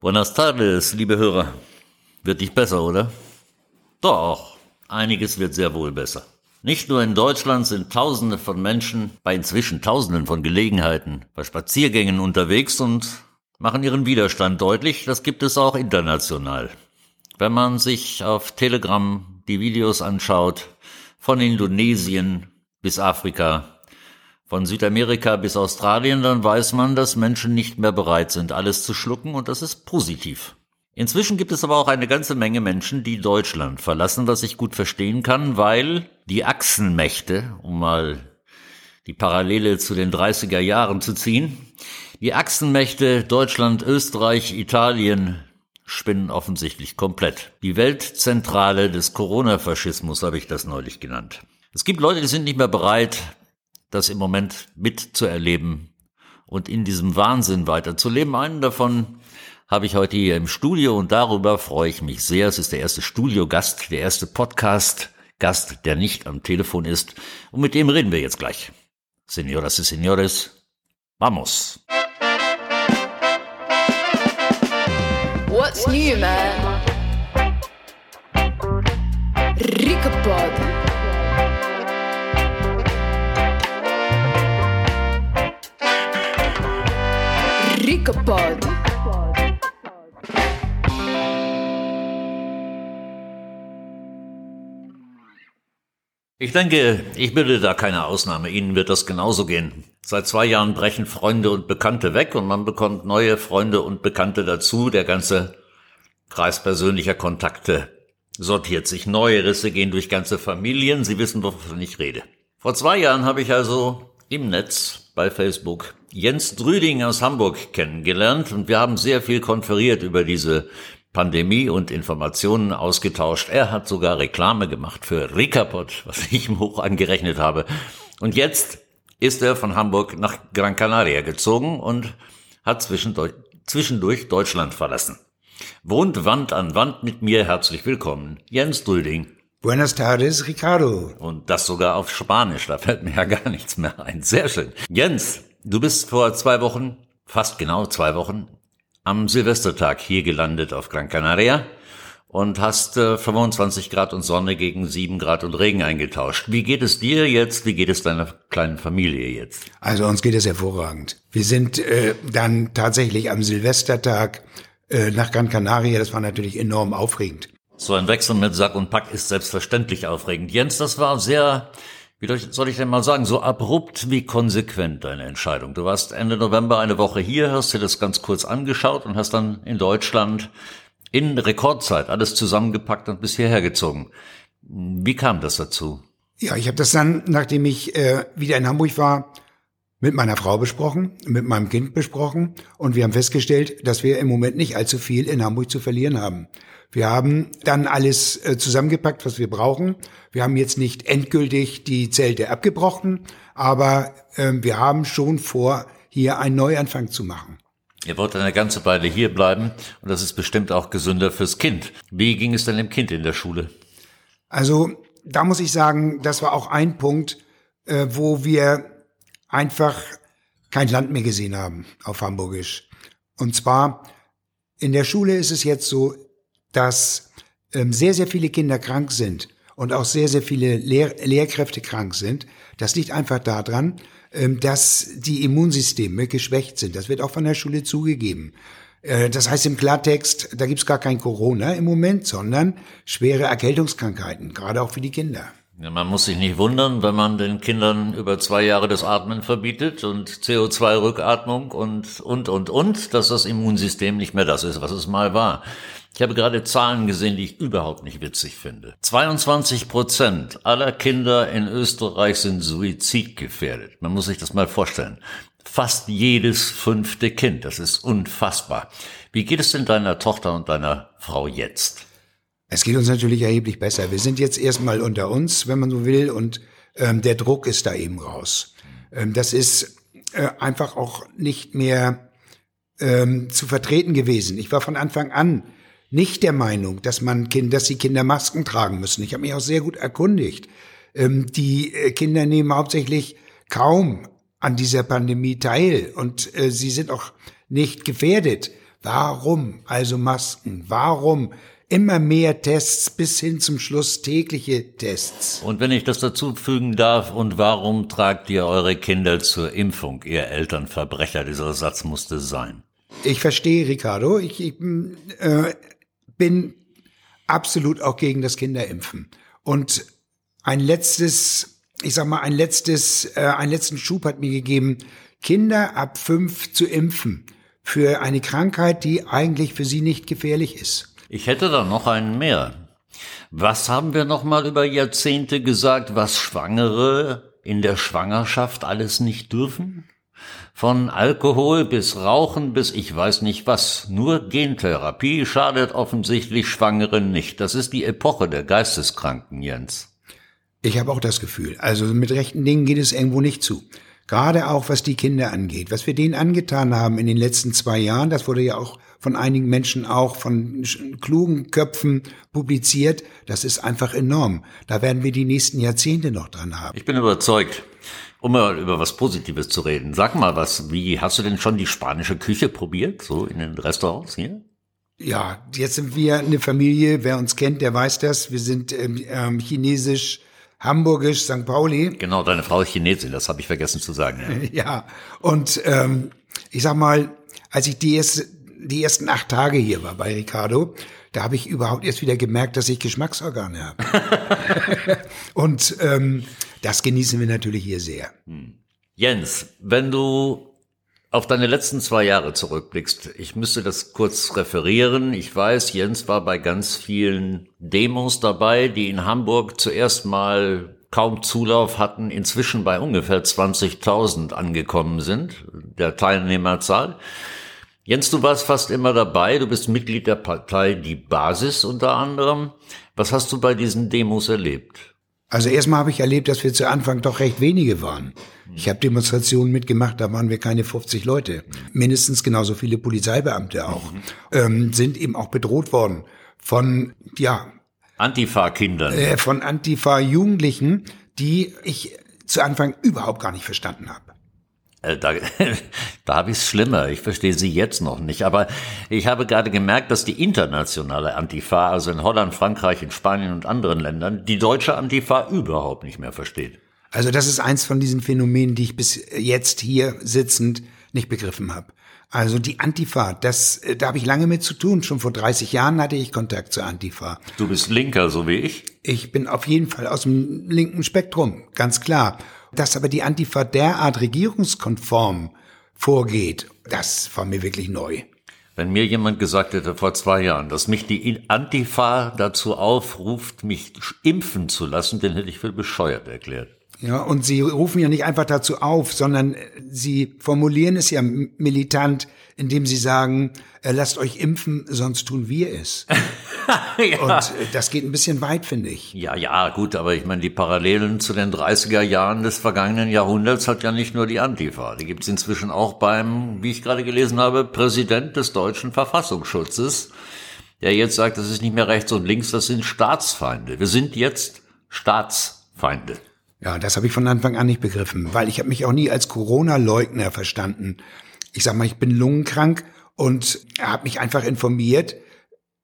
Buenas tardes, liebe Hörer. Wird nicht besser, oder? Doch, einiges wird sehr wohl besser. Nicht nur in Deutschland sind Tausende von Menschen bei inzwischen Tausenden von Gelegenheiten bei Spaziergängen unterwegs und machen ihren Widerstand deutlich. Das gibt es auch international. Wenn man sich auf Telegram die Videos anschaut, von Indonesien bis Afrika, von Südamerika bis Australien, dann weiß man, dass Menschen nicht mehr bereit sind, alles zu schlucken und das ist positiv. Inzwischen gibt es aber auch eine ganze Menge Menschen, die Deutschland verlassen, was ich gut verstehen kann, weil die Achsenmächte, um mal die Parallele zu den 30er Jahren zu ziehen, die Achsenmächte Deutschland, Österreich, Italien spinnen offensichtlich komplett. Die Weltzentrale des Corona-Faschismus habe ich das neulich genannt. Es gibt Leute, die sind nicht mehr bereit, das im Moment mitzuerleben und in diesem Wahnsinn weiterzuleben. Einen davon habe ich heute hier im Studio und darüber freue ich mich sehr. Es ist der erste Studiogast, der erste Podcast-Gast, der nicht am Telefon ist. Und mit dem reden wir jetzt gleich. Señoras y señores, vamos. What's new, man? Ricapod. Ricapod. Ich denke, ich bilde da keine Ausnahme. Ihnen wird das genauso gehen. Seit zwei Jahren brechen Freunde und Bekannte weg und man bekommt neue Freunde und Bekannte dazu. Der ganze Kreis persönlicher Kontakte sortiert sich. Neue Risse gehen durch ganze Familien. Sie wissen, wovon ich rede. Vor zwei Jahren habe ich also im Netz bei Facebook Jens Drüding aus Hamburg kennengelernt und wir haben sehr viel konferiert über diese Pandemie und Informationen ausgetauscht. Er hat sogar Reklame gemacht für Ricapod, was ich ihm hoch angerechnet habe. Und jetzt ist er von Hamburg nach Gran Canaria gezogen und hat zwischendurch Deutschland verlassen. Wohnt Wand an Wand mit mir. Herzlich willkommen, Jens Drüding. Buenas tardes, Ricardo. Und das sogar auf Spanisch, da fällt mir ja gar nichts mehr ein. Sehr schön. Jens, du bist vor zwei Wochen, fast genau zwei Wochen, am Silvestertag hier gelandet auf Gran Canaria und hast äh, 25 Grad und Sonne gegen 7 Grad und Regen eingetauscht. Wie geht es dir jetzt? Wie geht es deiner kleinen Familie jetzt? Also uns geht es hervorragend. Wir sind äh, dann tatsächlich am Silvestertag äh, nach Gran Canaria. Das war natürlich enorm aufregend. So ein Wechsel mit Sack und Pack ist selbstverständlich aufregend. Jens, das war sehr wie soll ich denn mal sagen, so abrupt wie konsequent deine Entscheidung. Du warst Ende November eine Woche hier, hast dir das ganz kurz angeschaut und hast dann in Deutschland in Rekordzeit alles zusammengepackt und bis hierher gezogen. Wie kam das dazu? Ja, ich habe das dann, nachdem ich äh, wieder in Hamburg war, mit meiner Frau besprochen, mit meinem Kind besprochen und wir haben festgestellt, dass wir im Moment nicht allzu viel in Hamburg zu verlieren haben. Wir haben dann alles äh, zusammengepackt, was wir brauchen. Wir haben jetzt nicht endgültig die Zelte abgebrochen, aber äh, wir haben schon vor, hier einen Neuanfang zu machen. Ihr wollt eine ganze Weile hier bleiben und das ist bestimmt auch gesünder fürs Kind. Wie ging es denn dem Kind in der Schule? Also da muss ich sagen, das war auch ein Punkt, äh, wo wir einfach kein Land mehr gesehen haben auf Hamburgisch. Und zwar in der Schule ist es jetzt so, dass ähm, sehr, sehr viele Kinder krank sind und auch sehr, sehr viele Lehr Lehrkräfte krank sind. Das liegt einfach daran, ähm, dass die Immunsysteme geschwächt sind. Das wird auch von der Schule zugegeben. Äh, das heißt im Klartext, da gibt's gar kein Corona im Moment, sondern schwere Erkältungskrankheiten, gerade auch für die Kinder. Ja, man muss sich nicht wundern, wenn man den Kindern über zwei Jahre das Atmen verbietet und CO2-Rückatmung und, und, und, und, dass das Immunsystem nicht mehr das ist, was es mal war. Ich habe gerade Zahlen gesehen, die ich überhaupt nicht witzig finde. 22 Prozent aller Kinder in Österreich sind suizidgefährdet. Man muss sich das mal vorstellen. Fast jedes fünfte Kind. Das ist unfassbar. Wie geht es denn deiner Tochter und deiner Frau jetzt? Es geht uns natürlich erheblich besser. Wir sind jetzt erstmal unter uns, wenn man so will, und ähm, der Druck ist da eben raus. Ähm, das ist äh, einfach auch nicht mehr ähm, zu vertreten gewesen. Ich war von Anfang an nicht der Meinung, dass man Kinder, dass die Kinder Masken tragen müssen. Ich habe mich auch sehr gut erkundigt. Ähm, die äh, Kinder nehmen hauptsächlich kaum an dieser Pandemie teil und äh, sie sind auch nicht gefährdet. Warum also Masken? Warum immer mehr Tests bis hin zum Schluss tägliche Tests? Und wenn ich das dazu fügen darf, und warum tragt ihr eure Kinder zur Impfung, ihr Elternverbrecher? Dieser Satz musste sein. Ich verstehe, Ricardo. Ich, ich äh, bin absolut auch gegen das Kinderimpfen. Und ein letztes, ich sag mal, ein letztes, äh, einen letzten Schub hat mir gegeben, Kinder ab fünf zu impfen für eine Krankheit, die eigentlich für sie nicht gefährlich ist. Ich hätte da noch einen mehr. Was haben wir noch mal über Jahrzehnte gesagt, was Schwangere in der Schwangerschaft alles nicht dürfen? Von Alkohol bis Rauchen bis ich weiß nicht was. Nur Gentherapie schadet offensichtlich Schwangeren nicht. Das ist die Epoche der Geisteskranken, Jens. Ich habe auch das Gefühl. Also mit rechten Dingen geht es irgendwo nicht zu. Gerade auch was die Kinder angeht. Was wir denen angetan haben in den letzten zwei Jahren, das wurde ja auch von einigen Menschen auch von klugen Köpfen publiziert, das ist einfach enorm. Da werden wir die nächsten Jahrzehnte noch dran haben. Ich bin überzeugt. Um mal über was Positives zu reden. Sag mal was, wie hast du denn schon die spanische Küche probiert, so in den Restaurants hier? Ja, jetzt sind wir eine Familie, wer uns kennt, der weiß das. Wir sind ähm, ähm chinesisch, hamburgisch, St. Pauli. Genau, deine Frau ist Chinesin, das habe ich vergessen zu sagen. Ja, ja. und ähm, ich sag mal, als ich die, erste, die ersten acht Tage hier war bei Ricardo, da habe ich überhaupt erst wieder gemerkt, dass ich Geschmacksorgane habe. und ähm, das genießen wir natürlich hier sehr. Hm. Jens, wenn du auf deine letzten zwei Jahre zurückblickst, ich müsste das kurz referieren. Ich weiß, Jens war bei ganz vielen Demos dabei, die in Hamburg zuerst mal kaum Zulauf hatten, inzwischen bei ungefähr 20.000 angekommen sind, der Teilnehmerzahl. Jens, du warst fast immer dabei, du bist Mitglied der Partei Die Basis unter anderem. Was hast du bei diesen Demos erlebt? Also erstmal habe ich erlebt, dass wir zu Anfang doch recht wenige waren. Ich habe Demonstrationen mitgemacht, da waren wir keine 50 Leute. Mindestens genauso viele Polizeibeamte auch. Ähm, sind eben auch bedroht worden von, ja. Antifa-Kindern. Äh, von Antifa-Jugendlichen, die ich zu Anfang überhaupt gar nicht verstanden habe. Äh, da, da habe ich es schlimmer. Ich verstehe sie jetzt noch nicht. Aber ich habe gerade gemerkt, dass die internationale Antifa, also in Holland, Frankreich, in Spanien und anderen Ländern, die deutsche Antifa überhaupt nicht mehr versteht. Also das ist eins von diesen Phänomenen, die ich bis jetzt hier sitzend nicht begriffen habe. Also die Antifa, das, äh, da habe ich lange mit zu tun. Schon vor 30 Jahren hatte ich Kontakt zur Antifa. Du bist Linker, so wie ich? Ich bin auf jeden Fall aus dem linken Spektrum, ganz klar. Dass aber die Antifa derart regierungskonform vorgeht, das war mir wirklich neu. Wenn mir jemand gesagt hätte vor zwei Jahren, dass mich die Antifa dazu aufruft, mich impfen zu lassen, den hätte ich für bescheuert erklärt. Ja, und sie rufen ja nicht einfach dazu auf, sondern sie formulieren es ja militant, indem sie sagen, äh, lasst euch impfen, sonst tun wir es. ja. Und äh, das geht ein bisschen weit, finde ich. Ja, ja, gut, aber ich meine, die Parallelen zu den 30er Jahren des vergangenen Jahrhunderts hat ja nicht nur die Antifa. Die gibt es inzwischen auch beim, wie ich gerade gelesen habe, Präsident des deutschen Verfassungsschutzes, der jetzt sagt, das ist nicht mehr rechts und links, das sind Staatsfeinde. Wir sind jetzt Staatsfeinde. Ja, das habe ich von Anfang an nicht begriffen, weil ich habe mich auch nie als Corona-Leugner verstanden. Ich sag mal, ich bin lungenkrank und habe mich einfach informiert,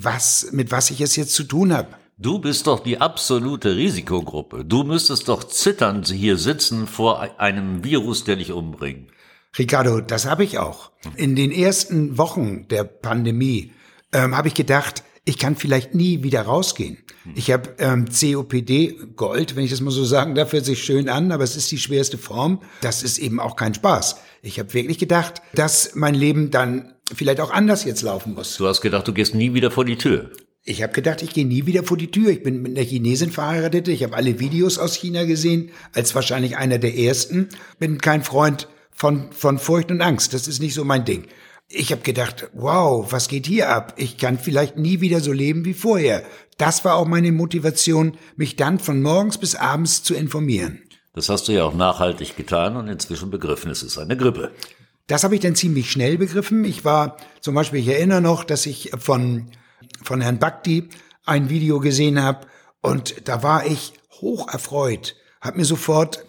was mit was ich es jetzt zu tun habe. Du bist doch die absolute Risikogruppe. Du müsstest doch zitternd hier sitzen vor einem Virus, der dich umbringt. Ricardo, das habe ich auch. In den ersten Wochen der Pandemie ähm, habe ich gedacht, ich kann vielleicht nie wieder rausgehen. Ich habe ähm, COPD Gold, wenn ich das mal so sagen darf, hört sich schön an, aber es ist die schwerste Form. Das ist eben auch kein Spaß. Ich habe wirklich gedacht, dass mein Leben dann vielleicht auch anders jetzt laufen muss. Du hast gedacht, du gehst nie wieder vor die Tür. Ich habe gedacht, ich gehe nie wieder vor die Tür. Ich bin mit einer Chinesin verheiratet. Ich habe alle Videos aus China gesehen, als wahrscheinlich einer der ersten. Bin kein Freund von, von Furcht und Angst. Das ist nicht so mein Ding. Ich habe gedacht, wow, was geht hier ab? Ich kann vielleicht nie wieder so leben wie vorher. Das war auch meine Motivation, mich dann von morgens bis abends zu informieren. Das hast du ja auch nachhaltig getan und inzwischen begriffen, es ist eine Grippe. Das habe ich dann ziemlich schnell begriffen. Ich war zum Beispiel, ich erinnere noch, dass ich von, von Herrn Bhakti ein Video gesehen habe und da war ich hoch erfreut, habe mir sofort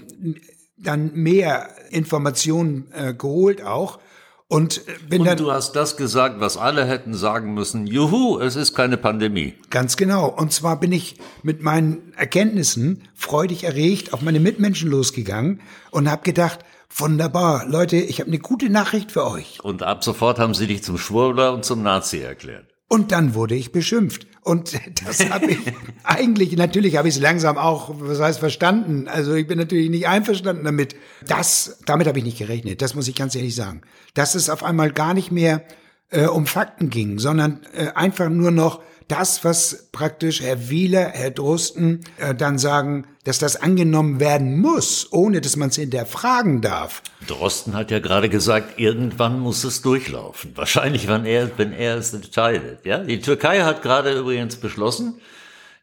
dann mehr Informationen äh, geholt auch und bin Und dann du hast das gesagt, was alle hätten sagen müssen. Juhu, es ist keine Pandemie. Ganz genau. Und zwar bin ich mit meinen Erkenntnissen freudig erregt auf meine Mitmenschen losgegangen und habe gedacht, wunderbar, Leute, ich habe eine gute Nachricht für euch. Und ab sofort haben sie dich zum Schwurbler und zum Nazi erklärt. Und dann wurde ich beschimpft. Und das habe ich eigentlich, natürlich habe ich es langsam auch, was heißt verstanden. Also ich bin natürlich nicht einverstanden damit. Das, damit habe ich nicht gerechnet. Das muss ich ganz ehrlich sagen. Dass es auf einmal gar nicht mehr äh, um Fakten ging, sondern äh, einfach nur noch das, was praktisch Herr Wieler, Herr Drosten äh, dann sagen, dass das angenommen werden muss, ohne dass man es hinterfragen darf. Drosten hat ja gerade gesagt, irgendwann muss es durchlaufen. Wahrscheinlich, wenn er, wenn er es entscheidet. Ja, die Türkei hat gerade übrigens beschlossen,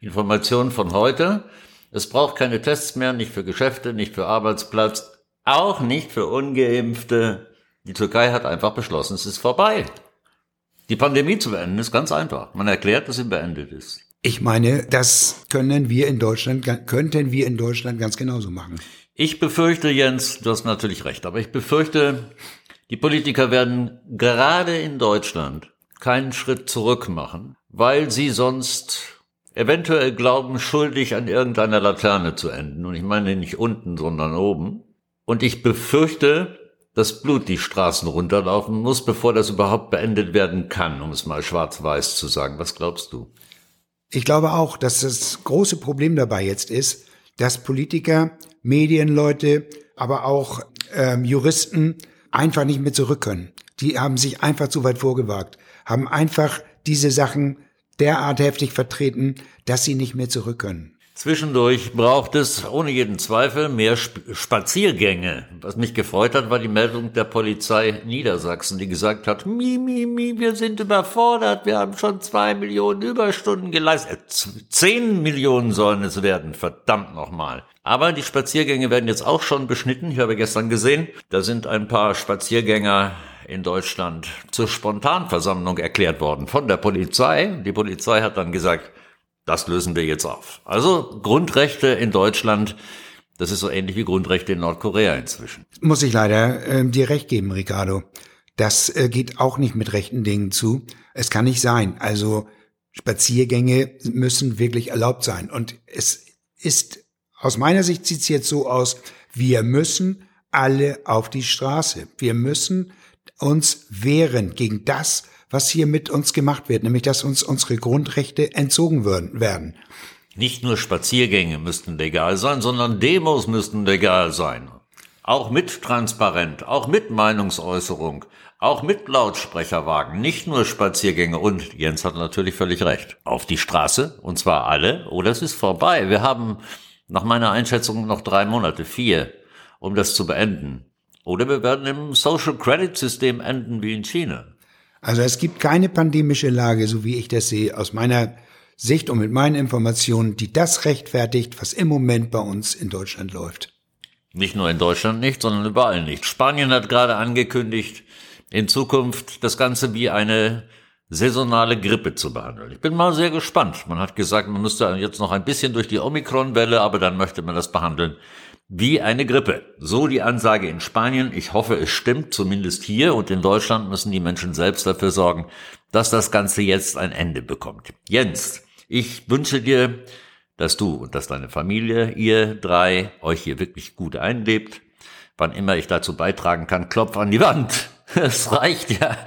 Informationen von heute, es braucht keine Tests mehr, nicht für Geschäfte, nicht für Arbeitsplatz, auch nicht für Ungeimpfte. Die Türkei hat einfach beschlossen, es ist vorbei. Die Pandemie zu beenden ist ganz einfach. Man erklärt, dass sie beendet ist. Ich meine, das können wir in Deutschland, könnten wir in Deutschland ganz genauso machen. Ich befürchte, Jens, du hast natürlich recht, aber ich befürchte, die Politiker werden gerade in Deutschland keinen Schritt zurück machen, weil sie sonst eventuell glauben, schuldig an irgendeiner Laterne zu enden. Und ich meine nicht unten, sondern oben. Und ich befürchte, dass Blut die Straßen runterlaufen muss, bevor das überhaupt beendet werden kann, um es mal schwarz-weiß zu sagen. Was glaubst du? Ich glaube auch, dass das große Problem dabei jetzt ist, dass Politiker, Medienleute, aber auch ähm, Juristen einfach nicht mehr zurück können. Die haben sich einfach zu weit vorgewagt, haben einfach diese Sachen derart heftig vertreten, dass sie nicht mehr zurück können. Zwischendurch braucht es ohne jeden Zweifel mehr Sp Spaziergänge. Was mich gefreut hat, war die Meldung der Polizei Niedersachsen, die gesagt hat, mi, mi, mi, wir sind überfordert, wir haben schon zwei Millionen Überstunden geleistet. Äh, zehn Millionen sollen es werden, verdammt nochmal. Aber die Spaziergänge werden jetzt auch schon beschnitten. Ich habe gestern gesehen, da sind ein paar Spaziergänger in Deutschland zur Spontanversammlung erklärt worden von der Polizei. Die Polizei hat dann gesagt, das lösen wir jetzt auf. Also Grundrechte in Deutschland, das ist so ähnlich wie Grundrechte in Nordkorea inzwischen. Muss ich leider äh, dir recht geben, Ricardo. Das äh, geht auch nicht mit rechten Dingen zu. Es kann nicht sein. Also Spaziergänge müssen wirklich erlaubt sein. Und es ist, aus meiner Sicht sieht es jetzt so aus, wir müssen alle auf die Straße. Wir müssen uns wehren gegen das, was hier mit uns gemacht wird, nämlich dass uns unsere Grundrechte entzogen werden. Nicht nur Spaziergänge müssten legal sein, sondern Demos müssten legal sein. Auch mit transparent, auch mit Meinungsäußerung, auch mit Lautsprecherwagen, nicht nur Spaziergänge. Und Jens hat natürlich völlig recht. Auf die Straße, und zwar alle, oder es ist vorbei. Wir haben nach meiner Einschätzung noch drei Monate, vier, um das zu beenden. Oder wir werden im Social Credit System enden wie in China. Also es gibt keine pandemische Lage, so wie ich das sehe, aus meiner Sicht und mit meinen Informationen, die das rechtfertigt, was im Moment bei uns in Deutschland läuft. Nicht nur in Deutschland nicht, sondern überall nicht. Spanien hat gerade angekündigt, in Zukunft das Ganze wie eine saisonale Grippe zu behandeln. Ich bin mal sehr gespannt. Man hat gesagt, man müsste jetzt noch ein bisschen durch die Omikron-Welle, aber dann möchte man das behandeln wie eine Grippe. So die Ansage in Spanien. Ich hoffe, es stimmt, zumindest hier. Und in Deutschland müssen die Menschen selbst dafür sorgen, dass das Ganze jetzt ein Ende bekommt. Jens, ich wünsche dir, dass du und dass deine Familie, ihr drei, euch hier wirklich gut einlebt. Wann immer ich dazu beitragen kann, klopf an die Wand. Es reicht ja.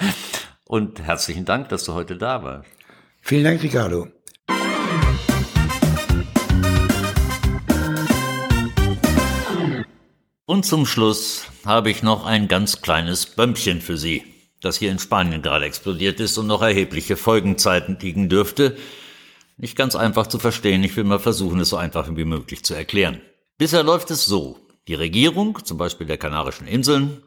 Und herzlichen Dank, dass du heute da warst. Vielen Dank, Ricardo. Und zum Schluss habe ich noch ein ganz kleines Bömpchen für Sie, das hier in Spanien gerade explodiert ist und noch erhebliche Folgenzeiten liegen dürfte. Nicht ganz einfach zu verstehen, ich will mal versuchen, es so einfach wie möglich zu erklären. Bisher läuft es so. Die Regierung, zum Beispiel der Kanarischen Inseln,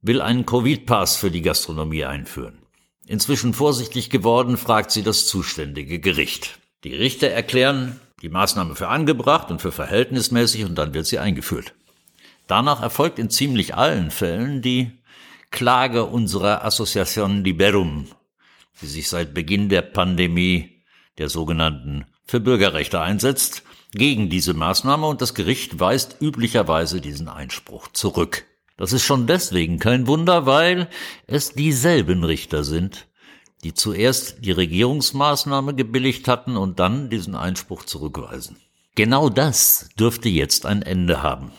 will einen Covid-Pass für die Gastronomie einführen. Inzwischen vorsichtig geworden, fragt sie das zuständige Gericht. Die Richter erklären die Maßnahme für angebracht und für verhältnismäßig und dann wird sie eingeführt. Danach erfolgt in ziemlich allen Fällen die Klage unserer Association Liberum, die sich seit Beginn der Pandemie der sogenannten für Bürgerrechte einsetzt, gegen diese Maßnahme und das Gericht weist üblicherweise diesen Einspruch zurück. Das ist schon deswegen kein Wunder, weil es dieselben Richter sind, die zuerst die Regierungsmaßnahme gebilligt hatten und dann diesen Einspruch zurückweisen. Genau das dürfte jetzt ein Ende haben.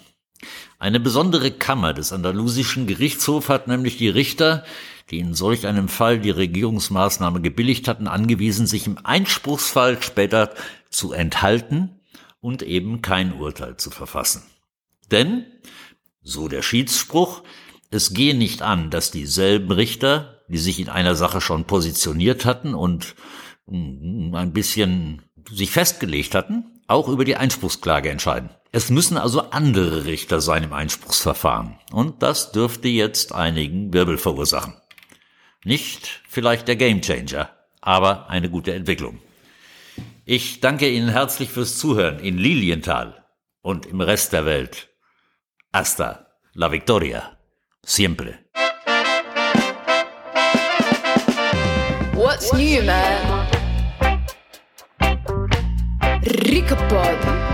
Eine besondere Kammer des andalusischen Gerichtshofs hat nämlich die Richter, die in solch einem Fall die Regierungsmaßnahme gebilligt hatten, angewiesen, sich im Einspruchsfall später zu enthalten und eben kein Urteil zu verfassen. Denn, so der Schiedsspruch, es gehe nicht an, dass dieselben Richter, die sich in einer Sache schon positioniert hatten und mm, ein bisschen sich festgelegt hatten, auch über die Einspruchsklage entscheiden. Es müssen also andere Richter sein im Einspruchsverfahren. Und das dürfte jetzt einigen Wirbel verursachen. Nicht vielleicht der Gamechanger, aber eine gute Entwicklung. Ich danke Ihnen herzlich fürs Zuhören in Lilienthal und im Rest der Welt. Hasta la victoria. Siempre. What's new, man? Rica Pode.